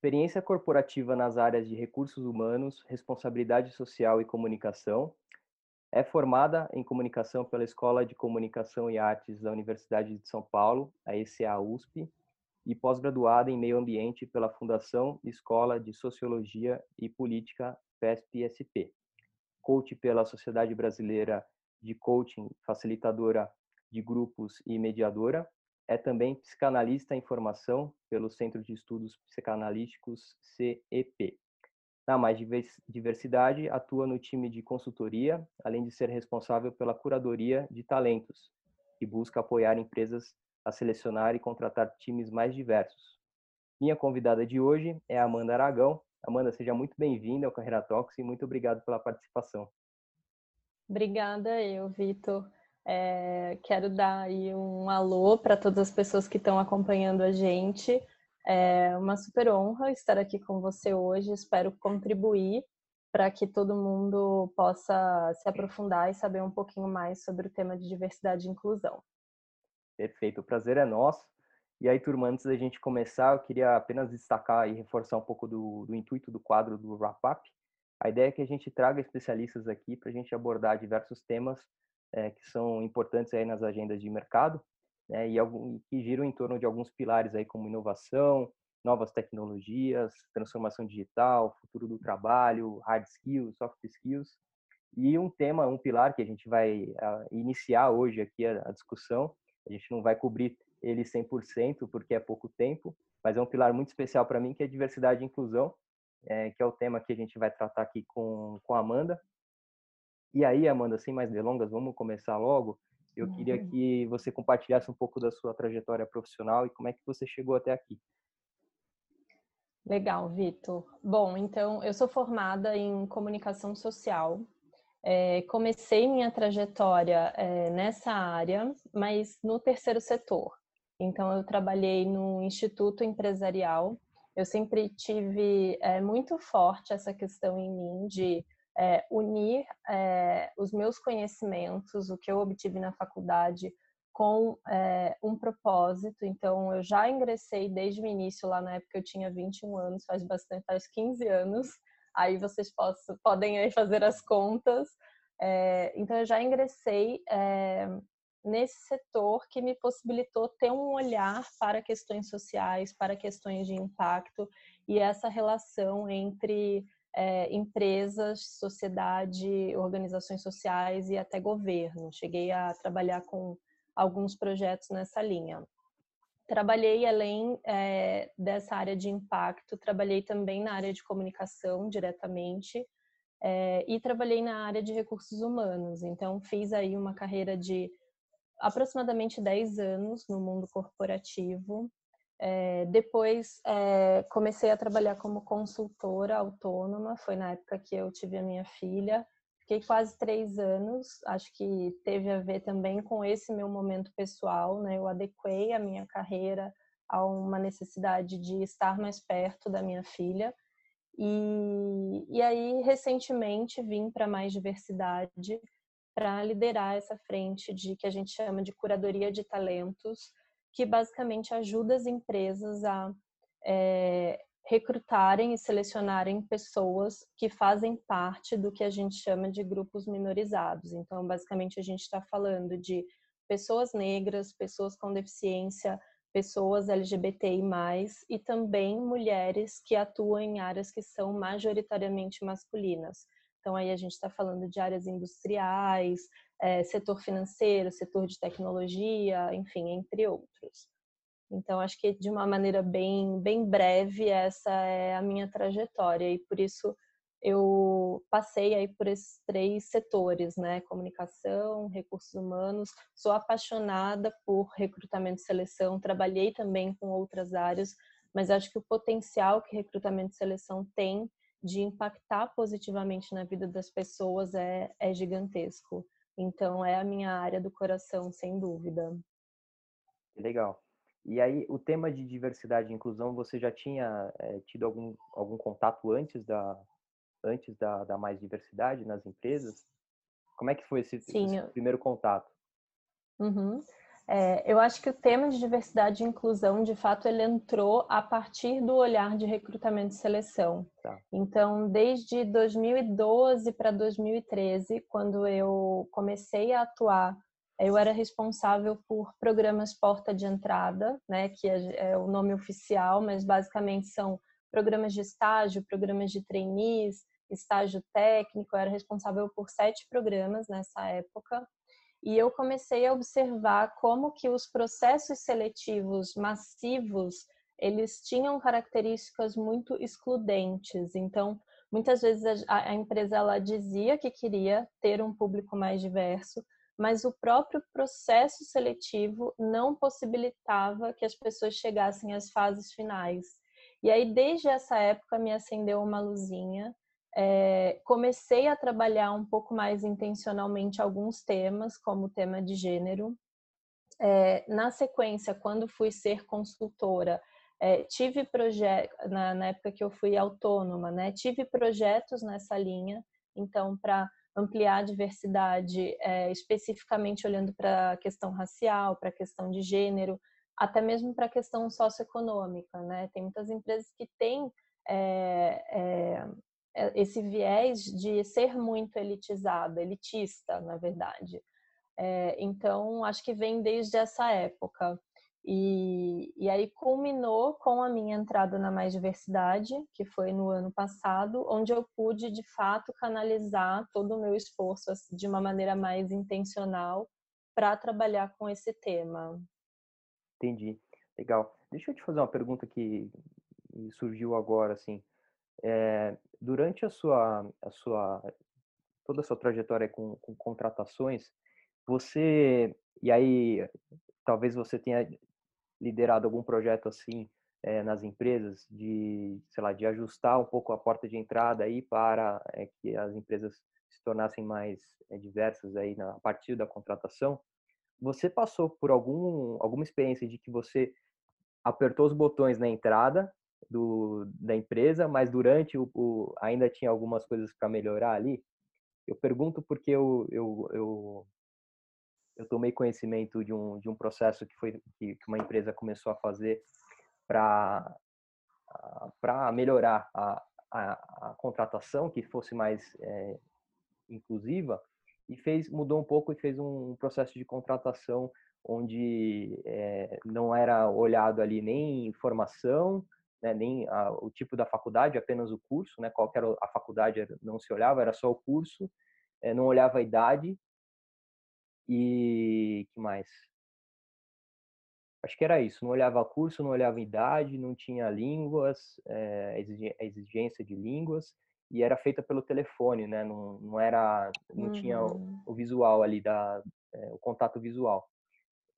experiência corporativa nas áreas de recursos humanos, responsabilidade social e comunicação. É formada em comunicação pela Escola de Comunicação e Artes da Universidade de São Paulo, a ECA-USP, e pós-graduada em Meio Ambiente pela Fundação Escola de Sociologia e Política FESP-SP. Coach pela Sociedade Brasileira de Coaching, facilitadora de grupos e mediadora. É também psicanalista em formação pelo Centro de Estudos Psicanalísticos CEP. Na Mais Diversidade, atua no time de consultoria, além de ser responsável pela curadoria de talentos, que busca apoiar empresas a selecionar e contratar times mais diversos. Minha convidada de hoje é Amanda Aragão. Amanda, seja muito bem-vinda ao Carreira Talks e muito obrigado pela participação. Obrigada eu, Vitor. É, quero dar aí um alô para todas as pessoas que estão acompanhando a gente. É uma super honra estar aqui com você hoje. Espero contribuir para que todo mundo possa se aprofundar e saber um pouquinho mais sobre o tema de diversidade e inclusão. Perfeito, o prazer é nosso. E aí, turma, antes da gente começar, eu queria apenas destacar e reforçar um pouco do, do intuito do quadro do Wrap Up. A ideia é que a gente traga especialistas aqui para a gente abordar diversos temas é, que são importantes aí nas agendas de mercado né, e que giram em torno de alguns pilares aí como inovação, novas tecnologias, transformação digital, futuro do trabalho, hard skills, soft skills. E um tema, um pilar que a gente vai uh, iniciar hoje aqui a, a discussão a gente não vai cobrir ele 100% porque é pouco tempo, mas é um pilar muito especial para mim que é diversidade e inclusão, é, que é o tema que a gente vai tratar aqui com, com a Amanda. E aí, Amanda, sem mais delongas, vamos começar logo. Eu uhum. queria que você compartilhasse um pouco da sua trajetória profissional e como é que você chegou até aqui. Legal, Vitor. Bom, então eu sou formada em comunicação social é, comecei minha trajetória é, nessa área, mas no terceiro setor. Então, eu trabalhei no Instituto Empresarial. Eu sempre tive é, muito forte essa questão em mim de é, unir é, os meus conhecimentos, o que eu obtive na faculdade, com é, um propósito. Então, eu já ingressei desde o início, lá na época eu tinha 21 anos, faz bastante, faz 15 anos aí vocês possam, podem aí fazer as contas. É, então, eu já ingressei é, nesse setor que me possibilitou ter um olhar para questões sociais, para questões de impacto e essa relação entre é, empresas, sociedade, organizações sociais e até governo. Cheguei a trabalhar com alguns projetos nessa linha. Trabalhei além é, dessa área de impacto, trabalhei também na área de comunicação diretamente é, e trabalhei na área de recursos humanos. Então, fiz aí uma carreira de aproximadamente 10 anos no mundo corporativo. É, depois comecei a trabalhar como consultora autônoma, foi na época que eu tive a minha filha Fiquei quase três anos, acho que teve a ver também com esse meu momento pessoal, né? Eu adequei a minha carreira a uma necessidade de estar mais perto da minha filha. E, e aí, recentemente, vim para mais diversidade para liderar essa frente de que a gente chama de curadoria de talentos, que basicamente ajuda as empresas a é, recrutarem e selecionarem pessoas que fazem parte do que a gente chama de grupos minorizados. Então, basicamente, a gente está falando de pessoas negras, pessoas com deficiência, pessoas LGBTI+, e também mulheres que atuam em áreas que são majoritariamente masculinas. Então, aí a gente está falando de áreas industriais, é, setor financeiro, setor de tecnologia, enfim, entre outros. Então, acho que de uma maneira bem, bem breve, essa é a minha trajetória e por isso eu passei aí por esses três setores, né? Comunicação, recursos humanos. Sou apaixonada por recrutamento e seleção, trabalhei também com outras áreas, mas acho que o potencial que recrutamento e seleção tem de impactar positivamente na vida das pessoas é, é gigantesco. Então, é a minha área do coração, sem dúvida. Legal. E aí, o tema de diversidade e inclusão, você já tinha é, tido algum, algum contato antes da antes da, da mais diversidade nas empresas? Como é que foi esse, esse primeiro contato? Uhum. É, eu acho que o tema de diversidade e inclusão, de fato, ele entrou a partir do olhar de recrutamento e seleção. Tá. Então, desde 2012 para 2013, quando eu comecei a atuar, eu era responsável por programas porta de entrada, né, que é, é o nome oficial, mas basicamente são programas de estágio, programas de trainees, estágio técnico. Eu era responsável por sete programas nessa época e eu comecei a observar como que os processos seletivos massivos eles tinham características muito excludentes. Então, muitas vezes a, a empresa ela dizia que queria ter um público mais diverso, mas o próprio processo seletivo não possibilitava que as pessoas chegassem às fases finais. E aí, desde essa época, me acendeu uma luzinha é, comecei a trabalhar um pouco mais intencionalmente alguns temas, como o tema de gênero. É, na sequência, quando fui ser consultora, é, tive projetos, na, na, época que eu fui autônoma, né, tive projetos nessa linha, então, para ampliar a diversidade, é, especificamente olhando para a questão racial, para a questão de gênero, até mesmo para a questão socioeconômica, né? Tem muitas empresas que têm é, é, esse viés de ser muito elitizada, elitista, na verdade. É, então, acho que vem desde essa época. E, e aí culminou com a minha entrada na Mais Diversidade, que foi no ano passado, onde eu pude, de fato, canalizar todo o meu esforço assim, de uma maneira mais intencional para trabalhar com esse tema. Entendi. Legal. Deixa eu te fazer uma pergunta que surgiu agora, assim. É, durante a sua, a sua toda a sua trajetória com, com contratações, você e aí talvez você tenha liderado algum projeto assim é, nas empresas de sei lá de ajustar um pouco a porta de entrada aí para é, que as empresas se tornassem mais é, diversas aí na, a partir da contratação você passou por algum alguma experiência de que você apertou os botões na entrada do, da empresa, mas durante o, o ainda tinha algumas coisas para melhorar ali. Eu pergunto porque eu, eu, eu, eu tomei conhecimento de um, de um processo que foi que, que uma empresa começou a fazer para para melhorar a, a, a, contratação, que fosse mais é, inclusiva, e fez mudou um pouco e fez um processo de contratação onde é, não era olhado ali nem formação, né, nem a, o tipo da faculdade, apenas o curso, né, qual era a faculdade não se olhava, era só o curso, é, não olhava a idade e que mais? Acho que era isso, não olhava curso, não olhava idade, não tinha línguas, é, exigência de línguas e era feita pelo telefone, né? Não, não era, não uhum. tinha o, uhum. o, visual ali da, é, o contato visual.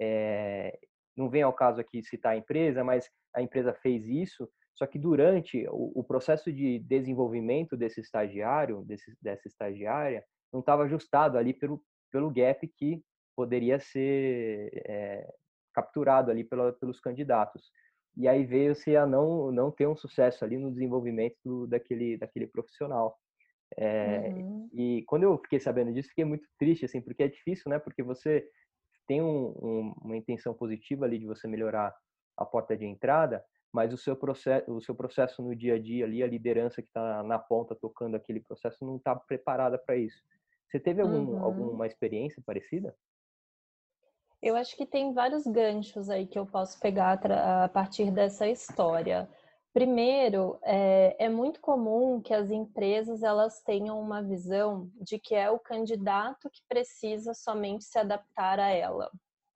É, não vem ao caso aqui citar a empresa, mas a empresa fez isso, só que durante o, o processo de desenvolvimento desse estagiário, desse, dessa estagiária, não estava ajustado ali pelo, pelo gap que poderia ser é, capturado ali pela, pelos candidatos. E aí veio-se a não, não ter um sucesso ali no desenvolvimento do, daquele, daquele profissional. É, uhum. E quando eu fiquei sabendo disso, fiquei muito triste, assim, porque é difícil, né? Porque você tem um, um, uma intenção positiva ali de você melhorar a porta de entrada, mas o seu processo, o seu processo no dia a dia ali, a liderança que está na ponta tocando aquele processo não está preparada para isso. Você teve algum, uhum. alguma experiência parecida? Eu acho que tem vários ganchos aí que eu posso pegar a partir dessa história. Primeiro, é, é, muito comum que as empresas elas tenham uma visão de que é o candidato que precisa somente se adaptar a ela,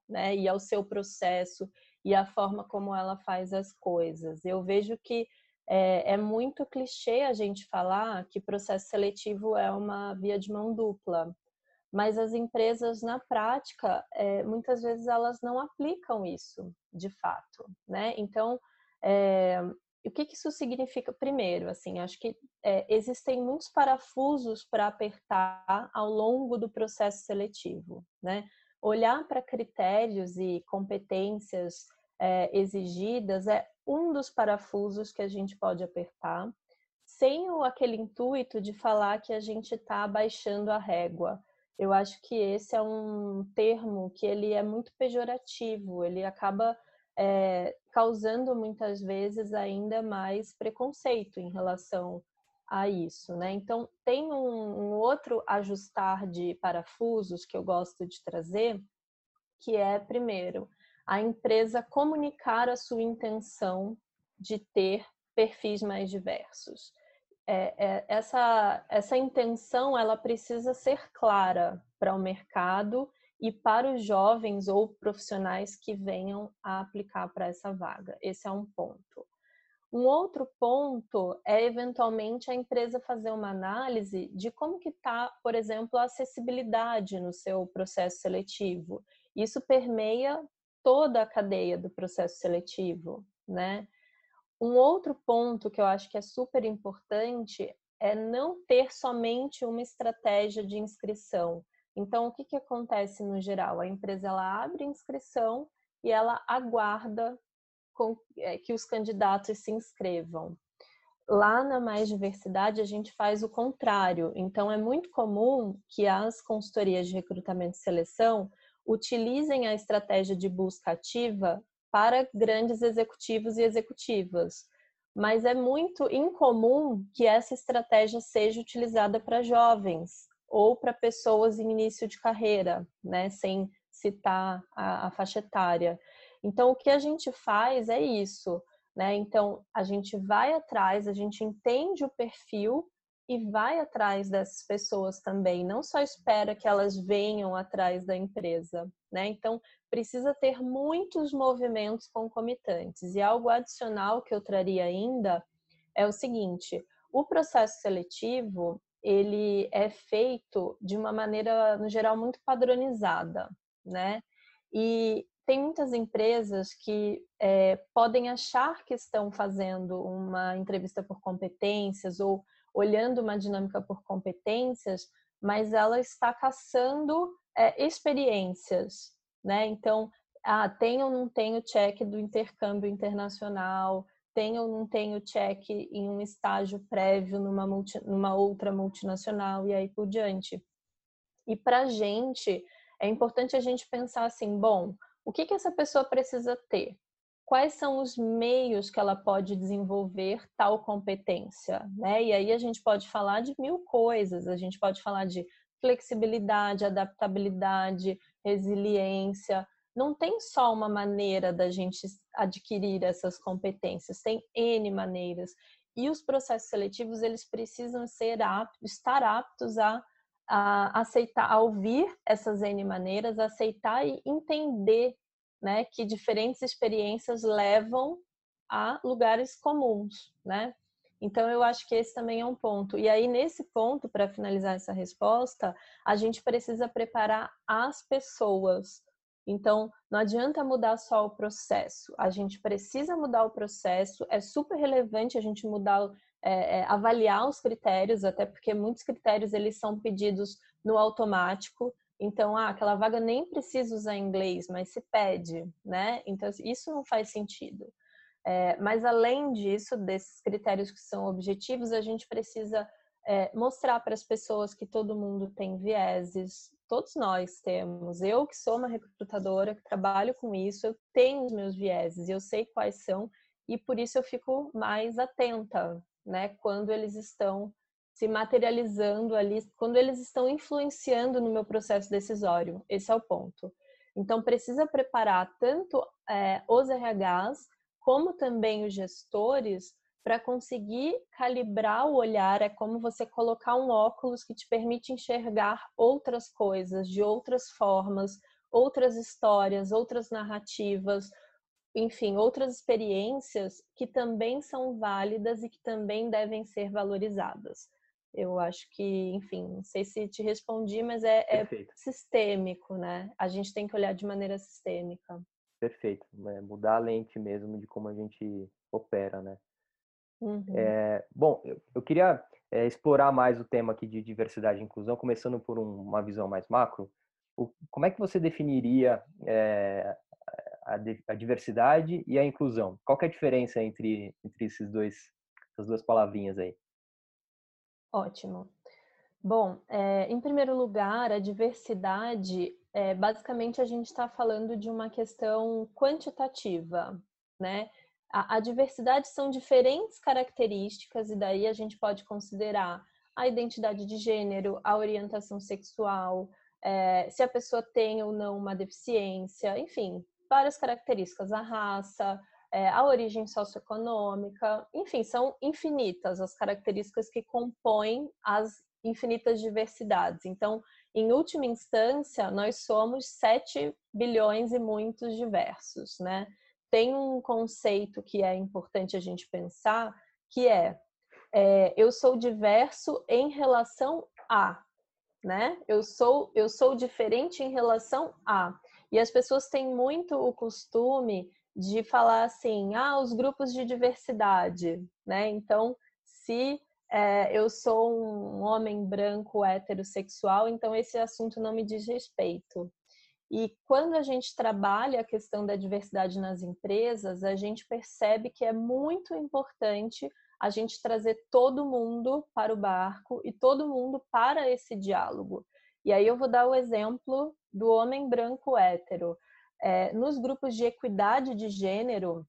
né? E ao seu processo e à forma como ela faz as coisas. Eu vejo que é, é muito clichê a gente falar que processo seletivo é uma via de mão dupla, mas as empresas na prática é, muitas vezes elas não aplicam isso de fato, né? Então é, o que, que isso significa? Primeiro, assim, acho que é, existem muitos parafusos para apertar ao longo do processo seletivo, né? Olhar para critérios e competências é, exigidas é um dos parafusos que a gente pode apertar, sem o, aquele intuito de falar que a gente está abaixando a régua. Eu acho que esse é um termo que ele é muito pejorativo, ele acaba é, causando muitas vezes ainda mais preconceito em relação a isso, né? Então tem um, um outro ajustar de parafusos que eu gosto de trazer, que é primeiro a empresa comunicar a sua intenção de ter perfis mais diversos. É, é, essa, essa intenção ela precisa ser clara para o mercado e para os jovens ou profissionais que venham a aplicar para essa vaga. Esse é um ponto. Um outro ponto é eventualmente a empresa fazer uma análise de como que está, por exemplo, a acessibilidade no seu processo seletivo. Isso permeia toda a cadeia do processo seletivo, né? Um outro ponto que eu acho que é super importante é não ter somente uma estratégia de inscrição. Então, o que, que acontece no geral? A empresa ela abre inscrição e ela aguarda com, é, que os candidatos se inscrevam. Lá na Mais Diversidade, a gente faz o contrário. Então, é muito comum que as consultorias de recrutamento e seleção utilizem a estratégia de busca ativa para grandes executivos e executivas. Mas é muito incomum que essa estratégia seja utilizada para jovens ou para pessoas em início de carreira, né, sem citar a, a faixa etária. Então, o que a gente faz é isso, né? Então, a gente vai atrás, a gente entende o perfil e vai atrás dessas pessoas também, não só espera que elas venham atrás da empresa, né? Então, precisa ter muitos movimentos concomitantes. E algo adicional que eu traria ainda é o seguinte: o processo seletivo ele é feito de uma maneira, no geral, muito padronizada, né? E tem muitas empresas que é, podem achar que estão fazendo uma entrevista por competências ou olhando uma dinâmica por competências, mas ela está caçando é, experiências, né? Então, ah, tem ou não tem o check do intercâmbio internacional, tem ou não tem o check em um estágio prévio numa, multi, numa outra multinacional e aí por diante. E para a gente, é importante a gente pensar assim, bom, o que, que essa pessoa precisa ter? Quais são os meios que ela pode desenvolver tal competência? Né? E aí a gente pode falar de mil coisas, a gente pode falar de flexibilidade, adaptabilidade, resiliência, não tem só uma maneira da gente adquirir essas competências, tem N maneiras. E os processos seletivos, eles precisam ser aptos, estar aptos a, a aceitar, a ouvir essas N maneiras, aceitar e entender né, que diferentes experiências levam a lugares comuns, né? Então, eu acho que esse também é um ponto. E aí, nesse ponto, para finalizar essa resposta, a gente precisa preparar as pessoas então, não adianta mudar só o processo, a gente precisa mudar o processo, é super relevante a gente mudar, é, é, avaliar os critérios, até porque muitos critérios eles são pedidos no automático, então, ah, aquela vaga nem precisa usar inglês, mas se pede, né? Então, isso não faz sentido. É, mas, além disso, desses critérios que são objetivos, a gente precisa é, mostrar para as pessoas que todo mundo tem vieses, todos nós temos. Eu, que sou uma recrutadora, que trabalho com isso, eu tenho os meus vieses, eu sei quais são, e por isso eu fico mais atenta, né, quando eles estão se materializando ali, quando eles estão influenciando no meu processo decisório. Esse é o ponto. Então, precisa preparar tanto é, os RHs, como também os gestores, para conseguir calibrar o olhar é como você colocar um óculos que te permite enxergar outras coisas de outras formas, outras histórias, outras narrativas, enfim, outras experiências que também são válidas e que também devem ser valorizadas. Eu acho que, enfim, não sei se te respondi, mas é, é sistêmico, né? A gente tem que olhar de maneira sistêmica. Perfeito, é mudar a lente mesmo de como a gente opera, né? Uhum. É, bom, eu, eu queria é, explorar mais o tema aqui de diversidade e inclusão, começando por um, uma visão mais macro. O, como é que você definiria é, a, a, diversidade e a inclusão? Qual é a diferença entre, entre esses dois, essas duas palavrinhas aí? Ótimo. Bom, é, em primeiro lugar, a diversidade, é, basicamente a gente está falando de uma questão quantitativa, né? A, a diversidade são diferentes características, e daí a gente pode considerar a identidade de gênero, a orientação sexual, é, se a pessoa tem ou não uma deficiência, enfim, várias características, a raça, é, a origem socioeconômica, enfim, são infinitas as características que compõem as infinitas diversidades. Então, em última instância, nós somos 7 bilhões e muitos diversos, né? Tem um conceito que é importante a gente pensar, que é, é eu sou diverso em relação a, né? Eu sou eu sou diferente em relação a. E as pessoas têm muito o costume de falar assim, ah, os grupos de diversidade, né? Então, se é, eu sou um homem branco heterossexual, então esse assunto não me diz respeito. E quando a gente trabalha a questão da diversidade nas empresas, a gente percebe que é muito importante a gente trazer todo mundo para o barco e todo mundo para esse diálogo. E aí eu vou dar o exemplo do homem branco hétero. É, nos grupos de equidade de gênero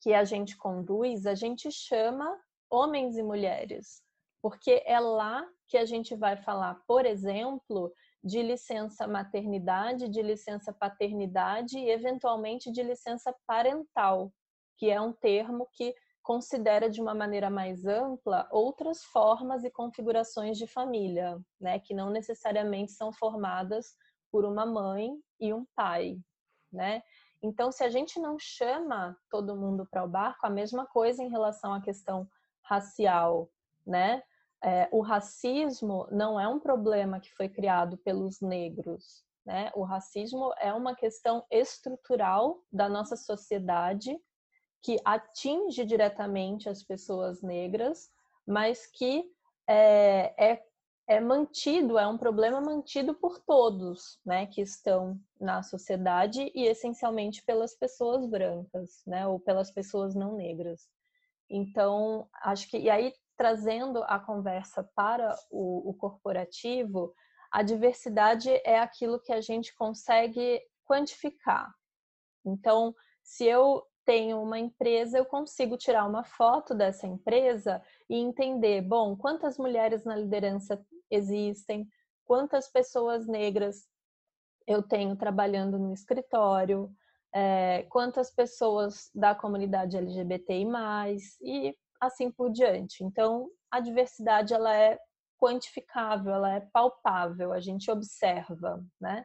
que a gente conduz, a gente chama homens e mulheres, porque é lá que a gente vai falar, por exemplo, de licença maternidade, de licença paternidade e, eventualmente, de licença parental, que é um termo que considera de uma maneira mais ampla outras formas e configurações de família, né, que não necessariamente são formadas por uma mãe e um pai, né? Então, se a gente não chama todo mundo para o barco, a mesma coisa em relação à questão racial, né? É, o racismo não é um problema que foi criado pelos negros, né? O racismo é uma questão estrutural da nossa sociedade que atinge diretamente as pessoas negras, mas que é, é, é mantido, é um problema mantido por todos, né, que estão na sociedade e essencialmente pelas pessoas brancas, né, ou pelas pessoas não negras. Então, acho que, e aí trazendo a conversa para o, o corporativo, a diversidade é aquilo que a gente consegue quantificar. Então, se eu tenho uma empresa, eu consigo tirar uma foto dessa empresa e entender, bom, quantas mulheres na liderança existem, quantas pessoas negras eu tenho trabalhando no escritório, é, quantas pessoas da comunidade LGBTI+, e assim por diante. Então, a diversidade, ela é quantificável, ela é palpável, a gente observa, né?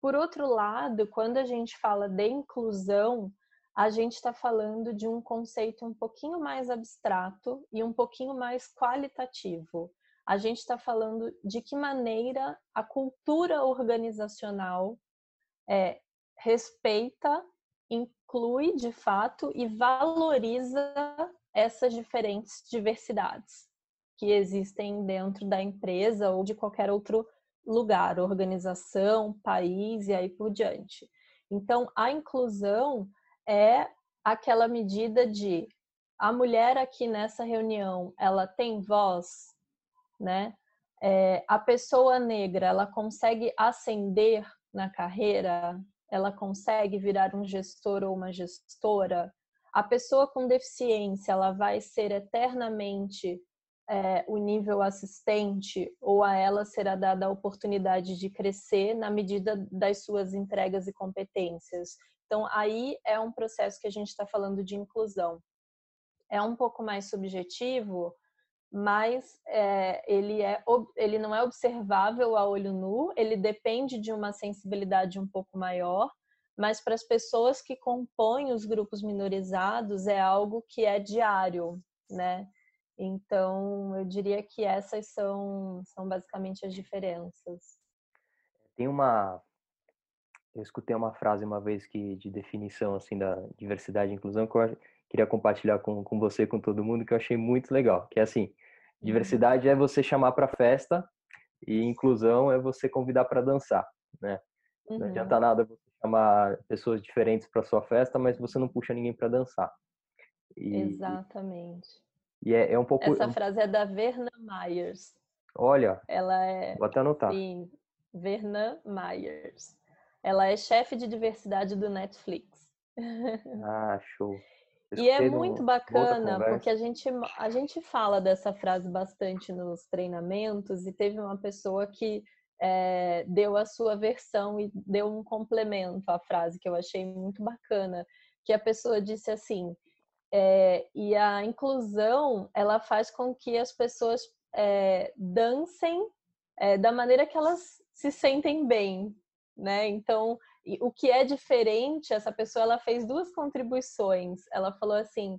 Por outro lado, quando a gente fala de inclusão, a gente está falando de um conceito um pouquinho mais abstrato e um pouquinho mais qualitativo. A gente está falando de que maneira a cultura organizacional é, respeita, inclui de fato e valoriza essas diferentes diversidades que existem dentro da empresa ou de qualquer outro lugar, organização, país e aí por diante. Então, a inclusão é aquela medida de a mulher aqui nessa reunião, ela tem voz, né? É, a pessoa negra, ela consegue ascender na carreira, ela consegue virar um gestor ou uma gestora. A pessoa com deficiência, ela vai ser eternamente é, o nível assistente ou a ela será dada a oportunidade de crescer na medida das suas entregas e competências. Então, aí é um processo que a gente está falando de inclusão. É um pouco mais subjetivo, mas é, ele, é, ele não é observável a olho nu, ele depende de uma sensibilidade um pouco maior, mas para as pessoas que compõem os grupos minorizados é algo que é diário, né? Então, eu diria que essas são, são basicamente as diferenças. Tem uma eu escutei uma frase uma vez que de definição assim da diversidade e inclusão que eu queria compartilhar com, com você com todo mundo que eu achei muito legal que é assim uhum. diversidade é você chamar para festa e inclusão é você convidar para dançar né uhum. não adianta nada você chamar pessoas diferentes para sua festa mas você não puxa ninguém para dançar e, exatamente e é, é um pouco essa frase é da Verna Myers Olha, ela é. Vou até anotar. Sim, Vernan Myers. Ela é chefe de diversidade do Netflix. Ah, show. E é muito bacana porque a gente, a gente fala dessa frase bastante nos treinamentos e teve uma pessoa que é, deu a sua versão e deu um complemento à frase que eu achei muito bacana, que a pessoa disse assim, é, e a inclusão ela faz com que as pessoas é, dancem da maneira que elas se sentem bem, né? Então o que é diferente, essa pessoa ela fez duas contribuições. Ela falou assim,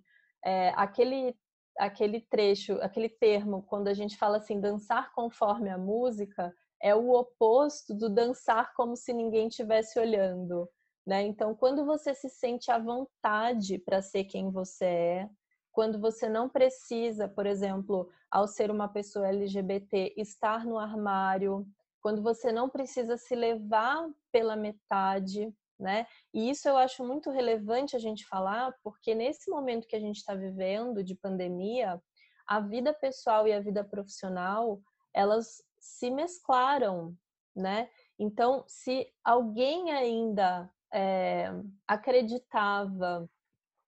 aquele aquele trecho, aquele termo, quando a gente fala assim, dançar conforme a música, é o oposto do dançar como se ninguém estivesse olhando. Né? Então, quando você se sente à vontade para ser quem você é, quando você não precisa, por exemplo, ao ser uma pessoa LGBT, estar no armário, quando você não precisa se levar pela metade, né? E isso eu acho muito relevante a gente falar, porque nesse momento que a gente está vivendo de pandemia, a vida pessoal e a vida profissional elas se mesclaram, né? Então, se alguém ainda é, acreditava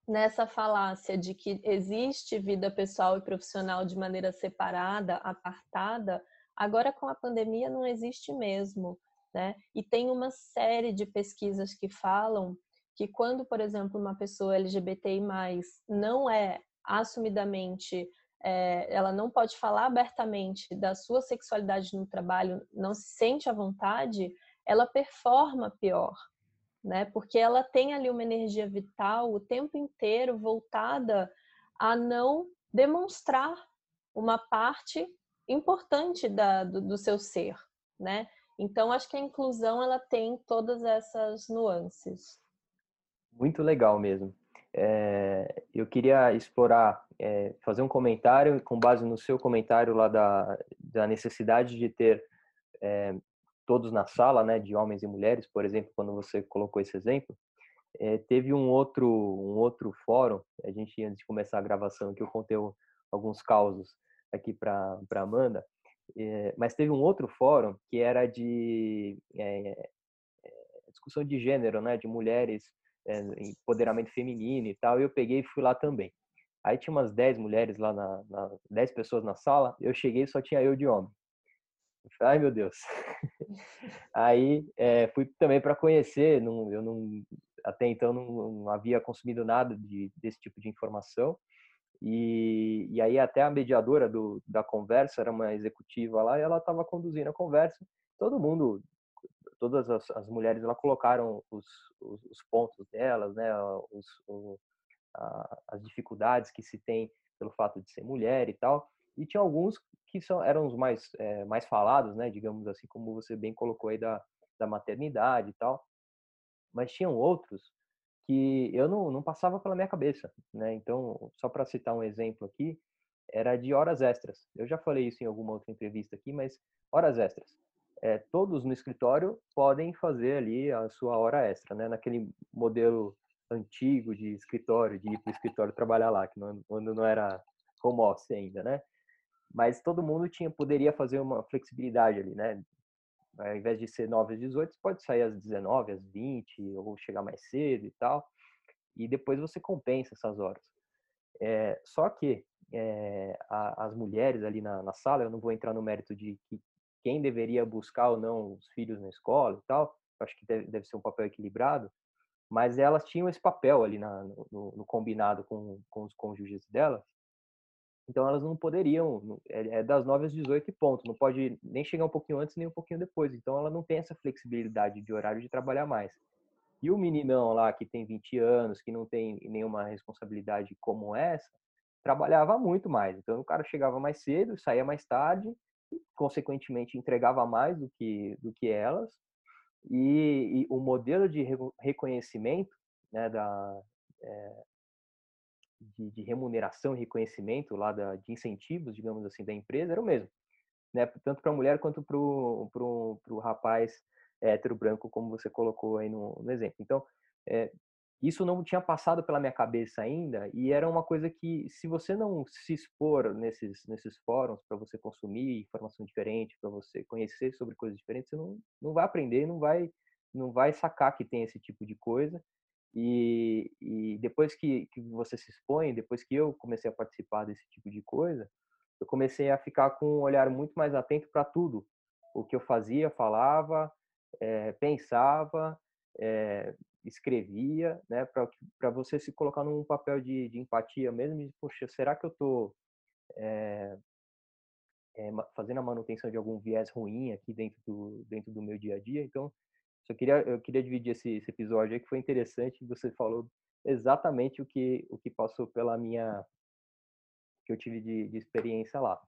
nessa falácia de que existe vida pessoal e profissional de maneira separada, apartada, Agora, com a pandemia, não existe mesmo. Né? E tem uma série de pesquisas que falam que quando, por exemplo, uma pessoa LGBTI+, não é assumidamente, é, ela não pode falar abertamente da sua sexualidade no trabalho, não se sente à vontade, ela performa pior, né? Porque ela tem ali uma energia vital o tempo inteiro voltada a não demonstrar uma parte importante da, do, do seu ser, né? Então, acho que a inclusão ela tem todas essas nuances. Muito legal mesmo. É, eu queria explorar, é, fazer um comentário com base no seu comentário lá da, da necessidade de ter é, todos na sala, né, de homens e mulheres, por exemplo, quando você colocou esse exemplo. É, teve um outro um outro fórum, a gente antes de começar a gravação que eu contei alguns causos aqui para Amanda, é, mas teve um outro fórum que era de é, discussão de gênero, né, de mulheres, é, empoderamento feminino e tal, e eu peguei e fui lá também. Aí tinha umas 10 mulheres lá, na, na 10 pessoas na sala, eu cheguei e só tinha eu de homem. Ai, meu Deus. Aí é, fui também para conhecer, não, eu não, até então não, não havia consumido nada de, desse tipo de informação. E, e aí até a mediadora do, da conversa era uma executiva lá e ela estava conduzindo a conversa. Todo mundo, todas as, as mulheres, lá colocaram os, os, os, pontos delas, né, os, o, a, as dificuldades que se tem pelo fato de ser mulher e tal. E tinha alguns que são, eram os mais, é, mais falados, né, digamos assim, como você bem colocou aí da, da maternidade e tal. Mas tinham outros que eu não, não passava pela minha cabeça, né? Então, só para citar um exemplo aqui, era de horas extras. Eu já falei isso em alguma outra entrevista aqui, mas horas extras. É, todos no escritório podem fazer ali a sua hora extra, né? Naquele modelo antigo de escritório, de ir para o escritório trabalhar lá, que quando não era home office ainda, né? Mas todo mundo tinha poderia fazer uma flexibilidade ali, né? Ao invés de ser 9 às 18, você pode sair às 19, às 20, ou chegar mais cedo e tal. E depois você compensa essas horas. É, só que é, a, as mulheres ali na, na, sala, eu não vou entrar no mérito de que quem deveria buscar ou não os filhos na escola e tal, acho que deve, ser um papel equilibrado, mas elas tinham esse papel ali na, no, no, combinado com, com os cônjuges delas, então elas não poderiam, é, é das 9 às 18 pontos, não pode nem chegar um pouquinho antes nem um pouquinho depois. Então ela não tem essa flexibilidade de horário de trabalhar mais. E o meninão lá que tem 20 anos, que não tem nenhuma responsabilidade como essa, trabalhava muito mais. Então o cara chegava mais cedo, saía mais tarde, consequentemente entregava mais do que do que elas. E, e o modelo de reconhecimento né, da, é, de, de, remuneração e reconhecimento lá da, de incentivos, digamos assim, da empresa era o mesmo, né? Tanto para a mulher quanto para o rapaz hétero branco, como você colocou aí no, no exemplo. Então, é, isso não tinha passado pela minha cabeça ainda e era uma coisa que se você não se expor nesses nesses fóruns para você consumir informação diferente para você conhecer sobre coisas diferentes você não, não vai aprender não vai não vai sacar que tem esse tipo de coisa. E, e depois que, que você se expõe depois que eu comecei a participar desse tipo de coisa eu comecei a ficar com um olhar muito mais atento para tudo o que eu fazia falava é, pensava é, escrevia, né, para você se colocar num papel de, de empatia mesmo, de, poxa, será que eu estou é, é, fazendo a manutenção de algum viés ruim aqui dentro do, dentro do meu dia a dia? Então, só queria, eu queria dividir esse, esse episódio aí, que foi interessante, você falou exatamente o que, o que passou pela minha, que eu tive de, de experiência lá.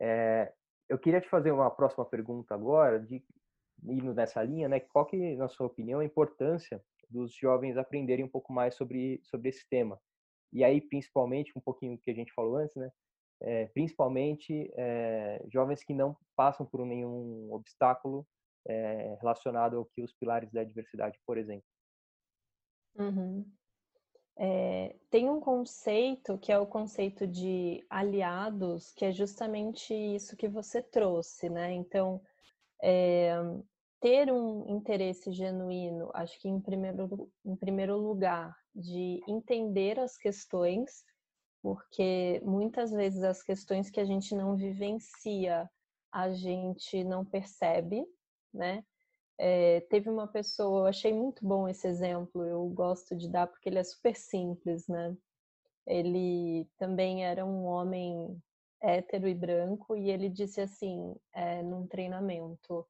É, eu queria te fazer uma próxima pergunta agora, de indo nessa linha, né? Qual que, na sua opinião, a importância dos jovens aprenderem um pouco mais sobre, sobre esse tema? E aí, principalmente, um pouquinho que a gente falou antes, né? É, principalmente é, jovens que não passam por nenhum obstáculo é, relacionado ao que os pilares da diversidade, por exemplo. Uhum. É, tem um conceito que é o conceito de aliados, que é justamente isso que você trouxe, né? Então, ter um interesse genuíno, acho que em primeiro, em primeiro lugar, de entender as questões, porque muitas vezes as questões que a gente não vivencia, a gente não percebe, né? É, teve uma pessoa, eu achei muito bom esse exemplo, eu gosto de dar porque ele é super simples, né? Ele também era um homem hétero e branco e ele disse assim, é, num treinamento,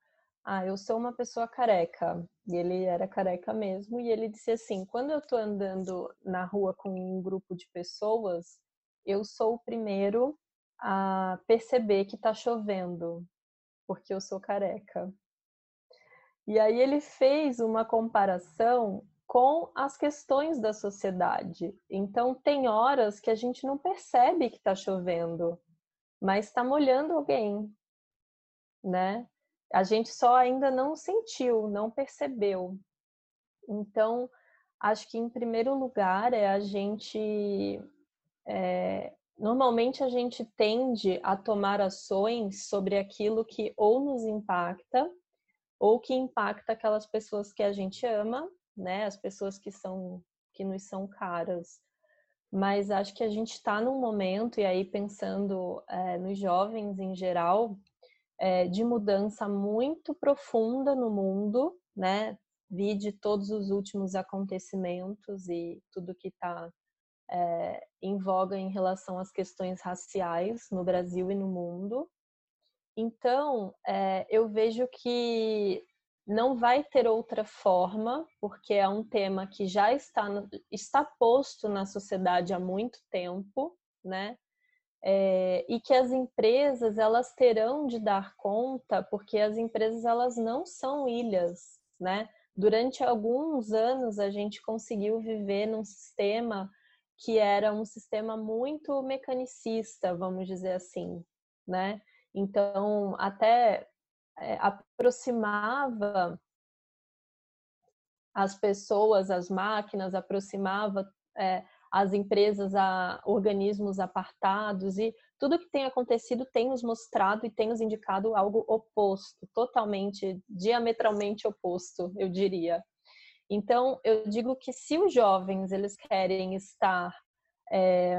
ah, eu sou uma pessoa careca. E ele era careca mesmo. E ele disse assim: quando eu tô andando na rua com um grupo de pessoas, eu sou o primeiro a perceber que tá chovendo, porque eu sou careca. E aí ele fez uma comparação com as questões da sociedade. Então tem horas que a gente não percebe que está chovendo, mas está molhando alguém, né? A gente só ainda não sentiu, não percebeu. Então, acho que em primeiro lugar é a gente. É, normalmente a gente tende a tomar ações sobre aquilo que ou nos impacta ou que impacta aquelas pessoas que a gente ama, né? As pessoas que são que nos são caras. Mas acho que a gente está num momento e aí pensando é, nos jovens em geral, é, de mudança muito profunda no mundo, né? Vide todos os últimos acontecimentos e tudo que está é, em voga em relação às questões raciais no Brasil e no mundo. Então, é, eu vejo que não vai ter outra forma, porque é um tema que já está, está posto na sociedade há muito tempo, né? É, e que as empresas elas terão de dar conta, porque as empresas elas não são ilhas, né? Durante alguns anos a gente conseguiu viver num sistema que era um sistema muito mecanicista, vamos dizer assim, né? Então até é, aproximava as pessoas, as máquinas, aproximava é, as empresas a organismos apartados e tudo que tem acontecido tem nos mostrado e tem nos indicado algo oposto, totalmente, diametralmente oposto, eu diria. Então, eu digo que se os jovens eles querem estar, é,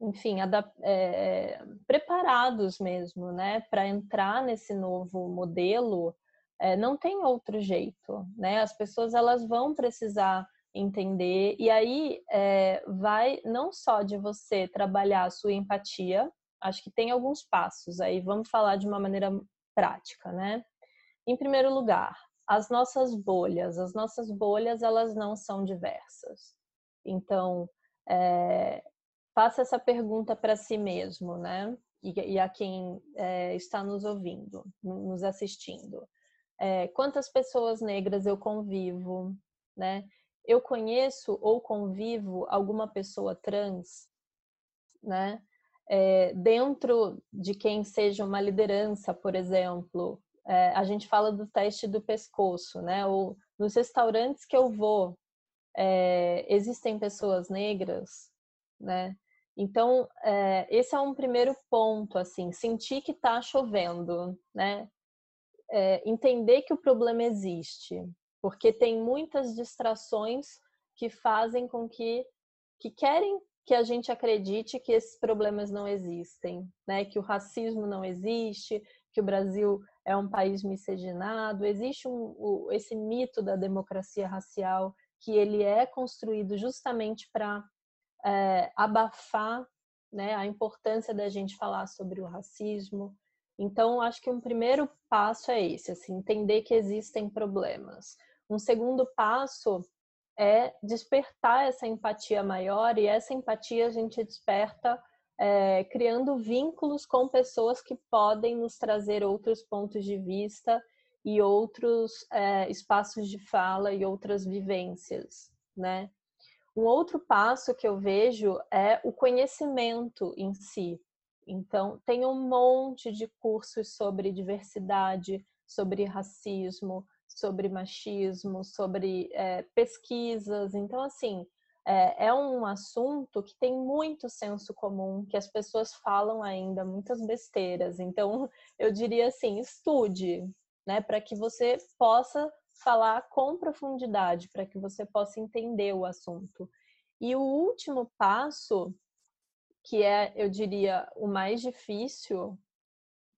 enfim, é, preparados mesmo, né, para entrar nesse novo modelo, é, não tem outro jeito, né? As pessoas elas vão precisar entender. E aí é, vai não só de você trabalhar a sua empatia, acho que tem alguns passos aí, vamos falar de uma maneira prática, né? Em primeiro lugar, as nossas bolhas. As nossas bolhas, elas não são diversas. Então, é, faça essa pergunta para si mesmo, né? E, e a quem é, está nos ouvindo, nos assistindo. É, quantas pessoas negras eu convivo, né? Eu conheço ou convivo alguma pessoa trans, né? É, dentro de quem seja uma liderança, por exemplo, é, a gente fala do teste do pescoço, né? Ou nos restaurantes que eu vou, é, existem pessoas negras, né? Então, é, esse é um primeiro ponto, assim, sentir que está chovendo, né? É, entender que o problema existe, porque tem muitas distrações que fazem com que, que querem que a gente acredite que esses problemas não existem, né? Que o racismo não existe, que o Brasil é um país miscigenado, existe um, o, esse mito da democracia racial que ele é construído justamente para é, abafar né, a importância da gente falar sobre o racismo. Então, acho que um primeiro passo é esse, assim, entender que existem problemas. Um segundo passo é despertar essa empatia maior, e essa empatia a gente desperta é, criando vínculos com pessoas que podem nos trazer outros pontos de vista e outros é, espaços de fala e outras vivências, né? Um outro passo que eu vejo é o conhecimento em si. Então, tem um monte de cursos sobre diversidade, sobre racismo, sobre machismo, sobre é, pesquisas. Então, assim, é, é um assunto que tem muito senso comum, que as pessoas falam ainda muitas besteiras. Então, eu diria assim, estude, né, para que você possa falar com profundidade, para que você possa entender o assunto. E o último passo, que é, eu diria, o mais difícil,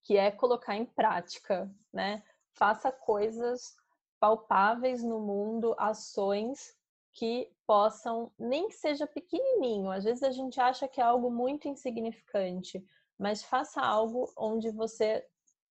que é colocar em prática, né? Faça coisas palpáveis no mundo, ações que possam, nem que seja pequenininho, às vezes a gente acha que é algo muito insignificante, mas faça algo onde você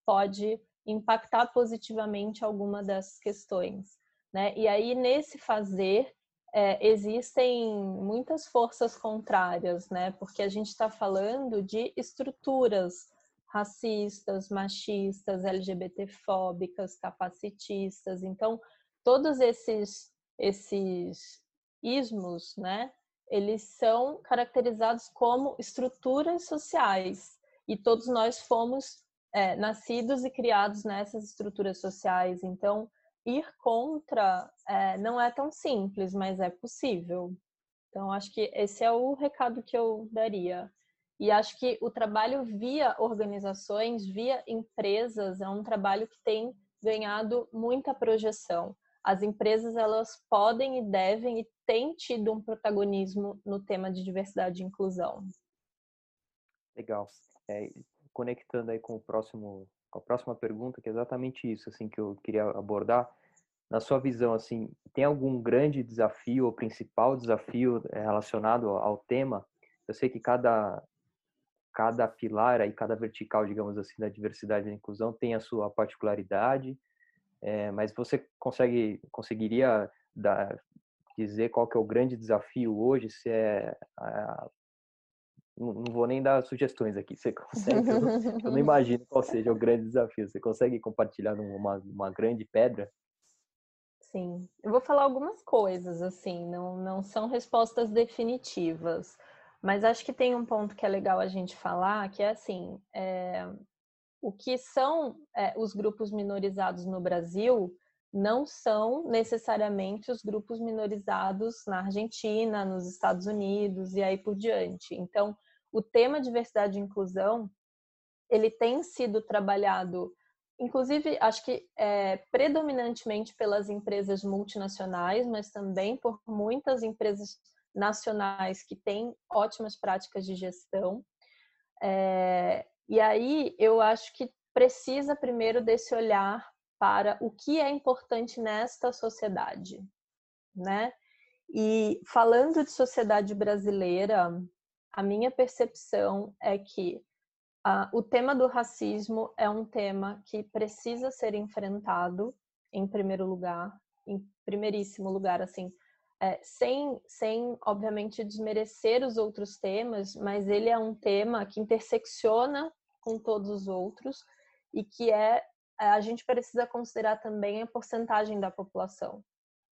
pode impactar positivamente alguma dessas questões. Né? E aí, nesse fazer, é, existem muitas forças contrárias, né? porque a gente está falando de estruturas racistas, machistas, LGBTfóbicas, capacitistas. Então, todos esses esses ismos, né, eles são caracterizados como estruturas sociais e todos nós fomos é, nascidos e criados nessas estruturas sociais. Então, ir contra é, não é tão simples, mas é possível. Então, acho que esse é o recado que eu daria. E acho que o trabalho via organizações, via empresas, é um trabalho que tem ganhado muita projeção as empresas elas podem e devem e têm tido um protagonismo no tema de diversidade e inclusão. Legal. É, conectando aí com o próximo, com a próxima pergunta, que é exatamente isso, assim, que eu queria abordar. Na sua visão, assim, tem algum grande desafio ou principal desafio é, relacionado ao tema? Eu sei que cada cada pilar e cada vertical, digamos assim, da diversidade e inclusão tem a sua particularidade é, mas você consegue conseguiria dar, dizer qual que é o grande desafio hoje? Se é a, não vou nem dar sugestões aqui. Você consegue? Eu não imagino qual seja o grande desafio. Você consegue compartilhar uma, uma grande pedra? Sim, eu vou falar algumas coisas, assim, não, não são respostas definitivas, mas acho que tem um ponto que é legal a gente falar, que é assim, é, o que são é, os grupos minorizados no Brasil não são necessariamente os grupos minorizados na Argentina, nos Estados Unidos e aí por diante. Então, o tema diversidade e inclusão ele tem sido trabalhado, inclusive, acho que é, predominantemente pelas empresas multinacionais, mas também por muitas empresas nacionais que têm ótimas práticas de gestão. É, e aí eu acho que precisa primeiro desse olhar para o que é importante nesta sociedade, né? E falando de sociedade brasileira, a minha percepção é que uh, o tema do racismo é um tema que precisa ser enfrentado em primeiro lugar, em primeiríssimo lugar, assim, é, sem, sem, obviamente, desmerecer os outros temas, mas ele é um tema que intersecciona com todos os outros e que é a gente precisa considerar também a porcentagem da população.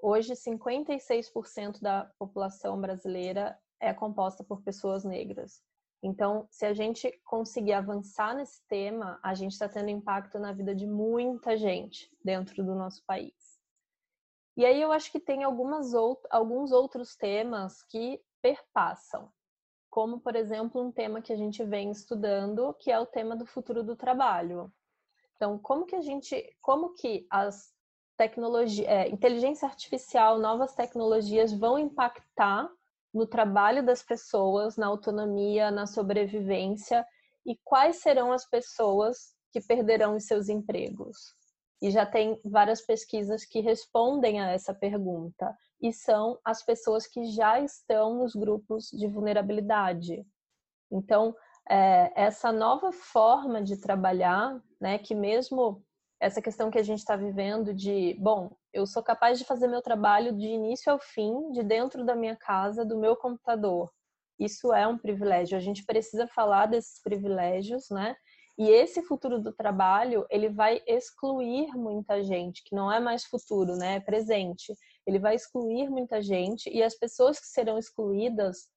Hoje, 56% da população brasileira é composta por pessoas negras. Então, se a gente conseguir avançar nesse tema, a gente está tendo impacto na vida de muita gente dentro do nosso país. E aí eu acho que tem algumas out alguns outros temas que perpassam, como por exemplo um tema que a gente vem estudando, que é o tema do futuro do trabalho. Então, como que a gente, como que as tecnologias, é, inteligência artificial, novas tecnologias vão impactar no trabalho das pessoas, na autonomia, na sobrevivência e quais serão as pessoas que perderão os seus empregos? E já tem várias pesquisas que respondem a essa pergunta, e são as pessoas que já estão nos grupos de vulnerabilidade. Então, é, essa nova forma de trabalhar, né, que mesmo essa questão que a gente está vivendo de, bom, eu sou capaz de fazer meu trabalho de início ao fim, de dentro da minha casa, do meu computador. Isso é um privilégio. A gente precisa falar desses privilégios, né? E esse futuro do trabalho, ele vai excluir muita gente, que não é mais futuro, né? É presente. Ele vai excluir muita gente e as pessoas que serão excluídas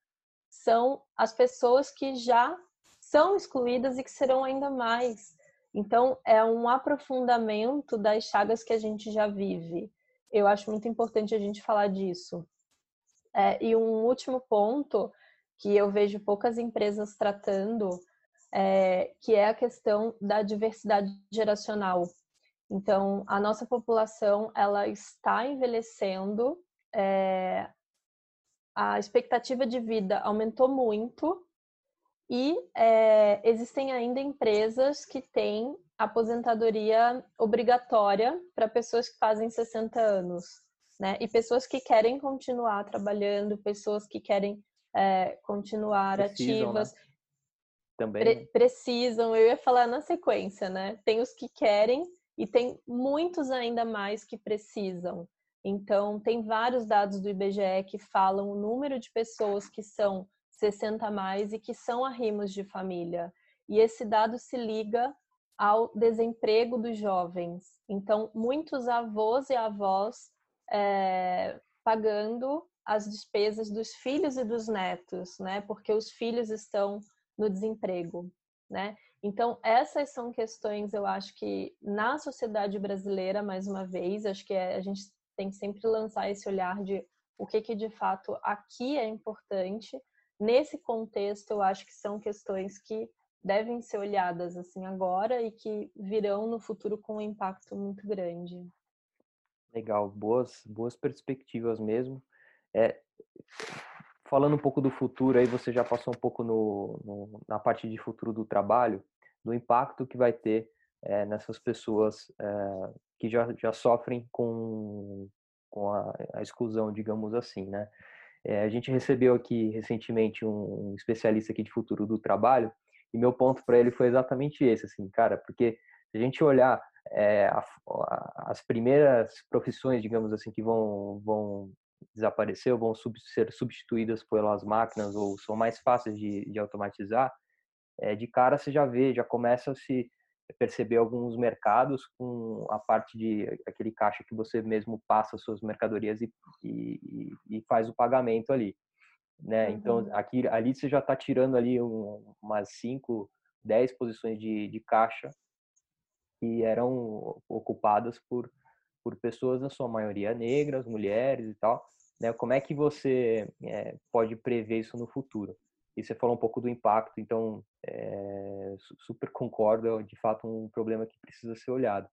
são as pessoas que já são excluídas e que serão ainda mais. Então, é um aprofundamento das chagas que a gente já vive. Eu acho muito importante a gente falar disso. É, e um último ponto que eu vejo poucas empresas tratando é, que é a questão da diversidade geracional. Então, a nossa população ela está envelhecendo, é, a expectativa de vida aumentou muito e é, existem ainda empresas que têm aposentadoria obrigatória para pessoas que fazem 60 anos, né? E pessoas que querem continuar trabalhando, pessoas que querem é, continuar Precisam, né? ativas. Né? Também. Pre né? precisam, eu ia falar na sequência, né? Tem os que querem e tem muitos ainda mais que precisam. Então, tem vários dados do IBGE que falam o número de pessoas que são 60 a mais e que são arrimos de família. E esse dado se liga ao desemprego dos jovens. Então, muitos avós e avós é, pagando as despesas dos filhos e dos netos, né? Porque os filhos estão no desemprego, né? Então, essas são questões, eu acho que na sociedade brasileira, mais uma vez, acho que é, a gente tem que sempre lançar esse olhar de o que, que de fato aqui é importante. Nesse contexto, eu acho que são questões que devem ser olhadas assim agora e que virão no futuro com um impacto muito grande. Legal, boas, boas perspectivas mesmo. É, falando um pouco do futuro, aí você já passou um pouco no, no na parte de futuro do trabalho, do impacto que vai ter é, nessas pessoas é, que já, já sofrem com, com a, a exclusão, digamos assim, né? É, a gente recebeu aqui recentemente um, um, especialista aqui de futuro do trabalho e meu ponto para ele foi exatamente esse, assim, cara, porque se a gente olhar a, a, as primeiras profissões, digamos assim, que vão, vão desapareceu, vão sub, ser substituídas pelas máquinas ou são mais fáceis de, de automatizar, é, de cara você já vê, já começa a se perceber alguns mercados com a parte de aquele caixa que você mesmo passa suas mercadorias e, e, e faz o pagamento ali, né? Então, uhum. Então aqui ali você já está tirando ali um, umas 5, 10 posições de, de caixa que eram ocupadas por por pessoas, na sua maioria negras, mulheres e tal. Né? Como é que você é, pode prever isso no futuro? E você falou um pouco do impacto, então é, super concordo, é de fato um problema que precisa ser olhado.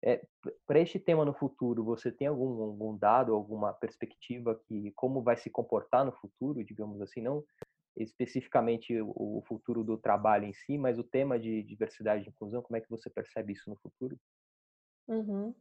É, para este tema no futuro, você tem algum, algum dado, alguma perspectiva que como vai se comportar no futuro, digamos assim, não especificamente o, o futuro do trabalho em si, mas o tema de diversidade e inclusão, como é que você percebe isso no futuro? Uhum.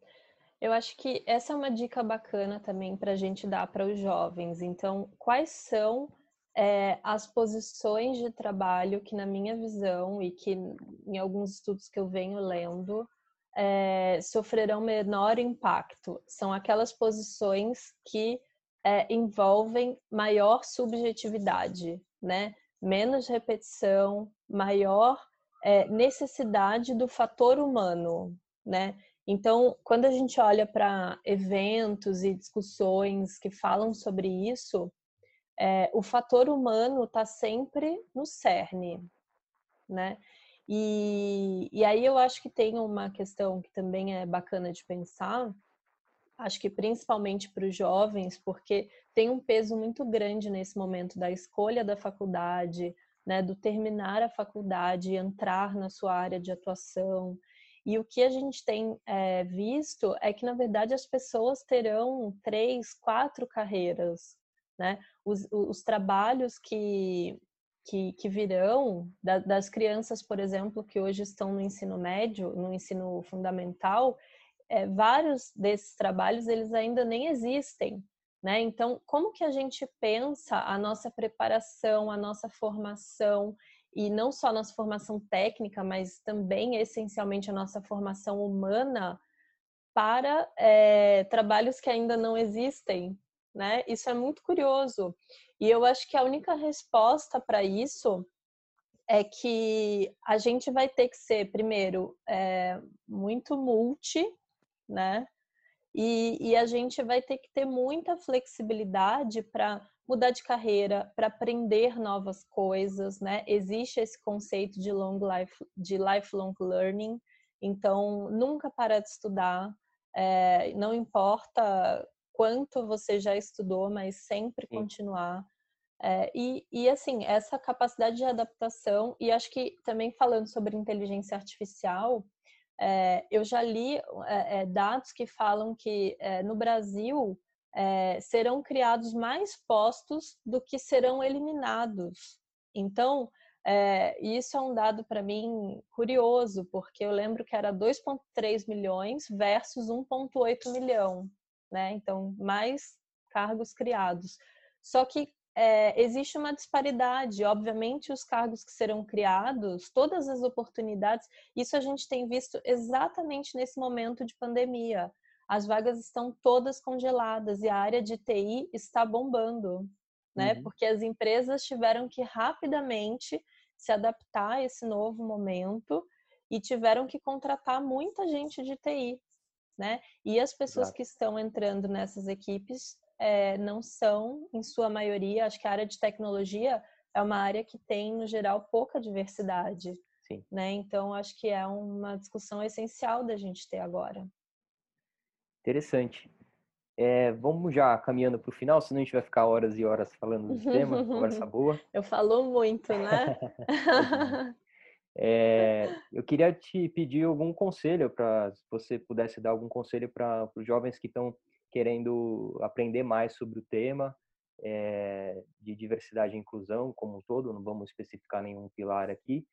Eu acho que essa é uma dica bacana também para a gente dar para os jovens. Então, quais são é, as posições de trabalho que, na minha visão, e que em alguns estudos que eu venho lendo, é, sofrerão menor impacto? São aquelas posições que é, envolvem maior subjetividade, né? Menos repetição, maior necessidade do fator humano, né? Então, quando a gente olha para eventos e discussões que falam sobre isso, é, o fator humano está sempre no cerne, né? E, e aí eu acho que tem uma questão que também é bacana de pensar, acho que principalmente para os jovens, porque tem um peso muito grande nesse momento da escolha da faculdade, né, do terminar a faculdade, entrar na sua área de atuação. E o que a gente tem é, visto é que, na verdade, as pessoas terão três, quatro carreiras. Né? Os, os trabalhos que, que, que virão da, das crianças, por exemplo, que hoje estão no ensino médio, no ensino fundamental, é, vários desses trabalhos eles ainda nem existem. Né? Então, como que a gente pensa a nossa preparação, a nossa formação, e não só nossa formação técnica, mas também essencialmente a nossa formação humana para é, trabalhos que ainda não existem, né? Isso é muito curioso. E eu acho que a única resposta para isso é que a gente vai ter que ser, primeiro, é, muito multi, né? E, e, a gente vai ter que ter muita flexibilidade para mudar de carreira, para aprender novas coisas, né? Existe esse conceito de long life, de lifelong learning. Então, nunca parar de estudar. É, não importa quanto você já estudou, mas sempre Sim. continuar. É, e, e, assim, essa capacidade de adaptação, e acho que também falando sobre inteligência artificial, é, eu já li é, dados que falam que no Brasil serão criados mais postos do que serão eliminados. Então, isso é um dado para mim curioso, porque eu lembro que era 2,3 milhões versus 1,8 milhão né? Então, mais cargos criados. Só que é, existe uma disparidade. Obviamente, os cargos que serão criados, todas as oportunidades, isso a gente tem visto exatamente nesse momento de pandemia. As vagas estão todas congeladas e a área de TI está bombando, né? Uhum. Porque as empresas tiveram que rapidamente se adaptar a esse novo momento e tiveram que contratar muita gente de TI né? E as pessoas Exato. que estão entrando nessas equipes é, não são, em sua maioria, acho que a área de tecnologia é uma área que tem, no geral, pouca diversidade. Né? Então, acho que é uma discussão essencial da gente ter agora. Interessante. É, vamos já caminhando para o final, senão a gente vai ficar horas e horas falando desse tema, conversa boa. Eu falo muito, né? É, eu queria te pedir algum conselho para, se você pudesse dar algum conselho para os jovens que estão querendo aprender mais sobre o tema é, de diversidade e inclusão como um todo, não vamos especificar nenhum pilar aqui,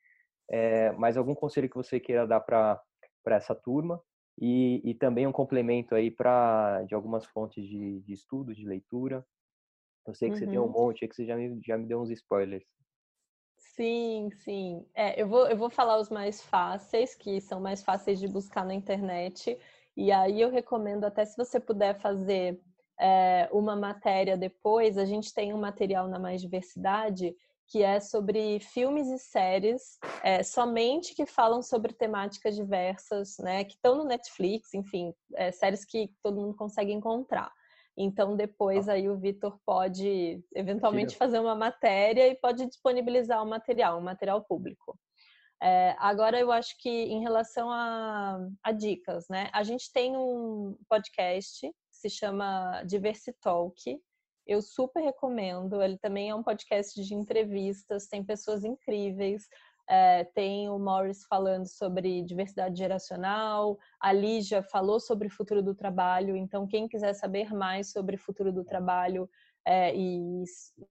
é, mas algum conselho que você queira dar para essa turma e, e, também um complemento aí para de algumas fontes de, de estudo, de leitura. Eu sei que uhum. você tem um monte, é que você já me, já me deu uns spoilers. Sim, sim. É, eu vou, eu vou falar os mais fáceis, que são mais fáceis de buscar na internet. E aí eu recomendo, até se você puder fazer é, uma matéria depois, a gente tem um material na Mais Diversidade que é sobre filmes e séries é, somente que falam sobre temáticas diversas, né? Que estão no Netflix, enfim, é, séries que todo mundo consegue encontrar. Então, depois aí o Vitor pode eventualmente fazer uma matéria e pode disponibilizar o material, um material público. É, agora, eu acho que em relação a, a, dicas, né? A gente tem um podcast que se chama Diversitalk. Eu super recomendo. Ele também é um podcast de entrevistas, tem pessoas incríveis. É, tem o Morris falando sobre diversidade geracional, a Lígia falou sobre o futuro do trabalho, então quem quiser saber mais sobre o futuro do trabalho é, e,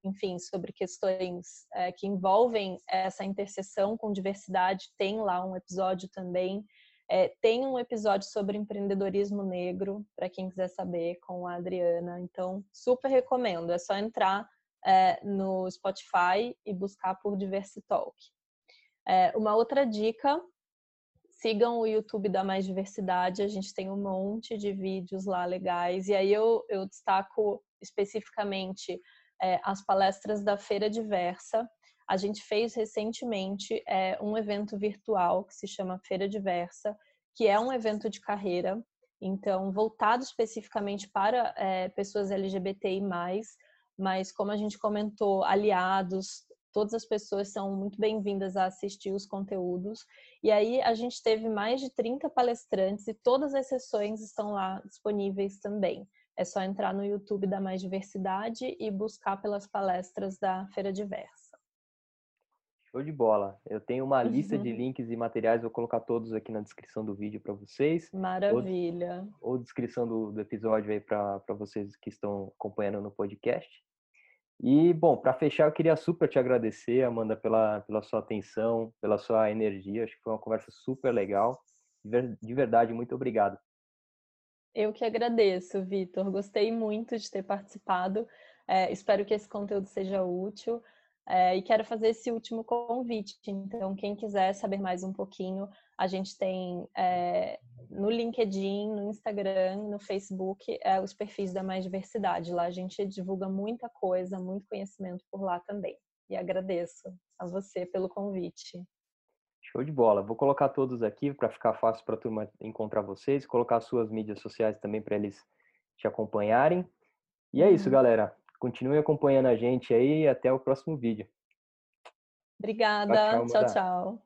enfim, sobre questões é, que envolvem essa interseção com diversidade, tem lá um episódio também. É, tem um episódio sobre empreendedorismo negro, para quem quiser saber, com a Adriana. Então, super recomendo. É só entrar é, no Spotify e buscar por Diversitalk. É, uma outra dica, sigam o YouTube da Mais Diversidade, a gente tem um monte de vídeos lá legais, e aí eu, eu destaco especificamente é, as palestras da Feira Diversa. A gente fez recentemente é, um evento virtual que se chama Feira Diversa, que é um evento de carreira, então voltado especificamente para é, pessoas LGBTI+, mas como a gente comentou, aliados, todas as pessoas são muito bem-vindas a assistir os conteúdos. E aí a gente teve mais de 30 palestrantes e todas as sessões estão lá disponíveis também. É só entrar no YouTube da Mais Diversidade e buscar pelas palestras da Feira Diversa. Show de bola. Eu tenho uma lista de links e materiais, vou colocar todos aqui na descrição do vídeo para vocês. Maravilha. Ou, ou descrição do, do episódio aí para vocês que estão acompanhando no podcast. E, bom, para fechar, eu queria super te agradecer, Amanda, pela, pela sua atenção, pela sua energia. Acho que foi uma conversa super legal. De verdade, muito obrigado. Eu que agradeço, Vitor. Gostei muito de ter participado. É, espero que esse conteúdo seja útil. É, e quero fazer esse último convite. Então, quem quiser saber mais um pouquinho, a gente tem é, no LinkedIn, no Instagram, no Facebook, é, os perfis da Mais Diversidade. Lá a gente divulga muita coisa, muito conhecimento por lá também. E agradeço a você pelo convite. Show de bola. Vou colocar todos aqui para ficar fácil para a turma encontrar vocês, colocar suas mídias sociais também para eles te acompanharem. E é isso, uhum. galera. Continue acompanhando a gente aí e até o próximo vídeo. Obrigada. tchau. tchau. tchau.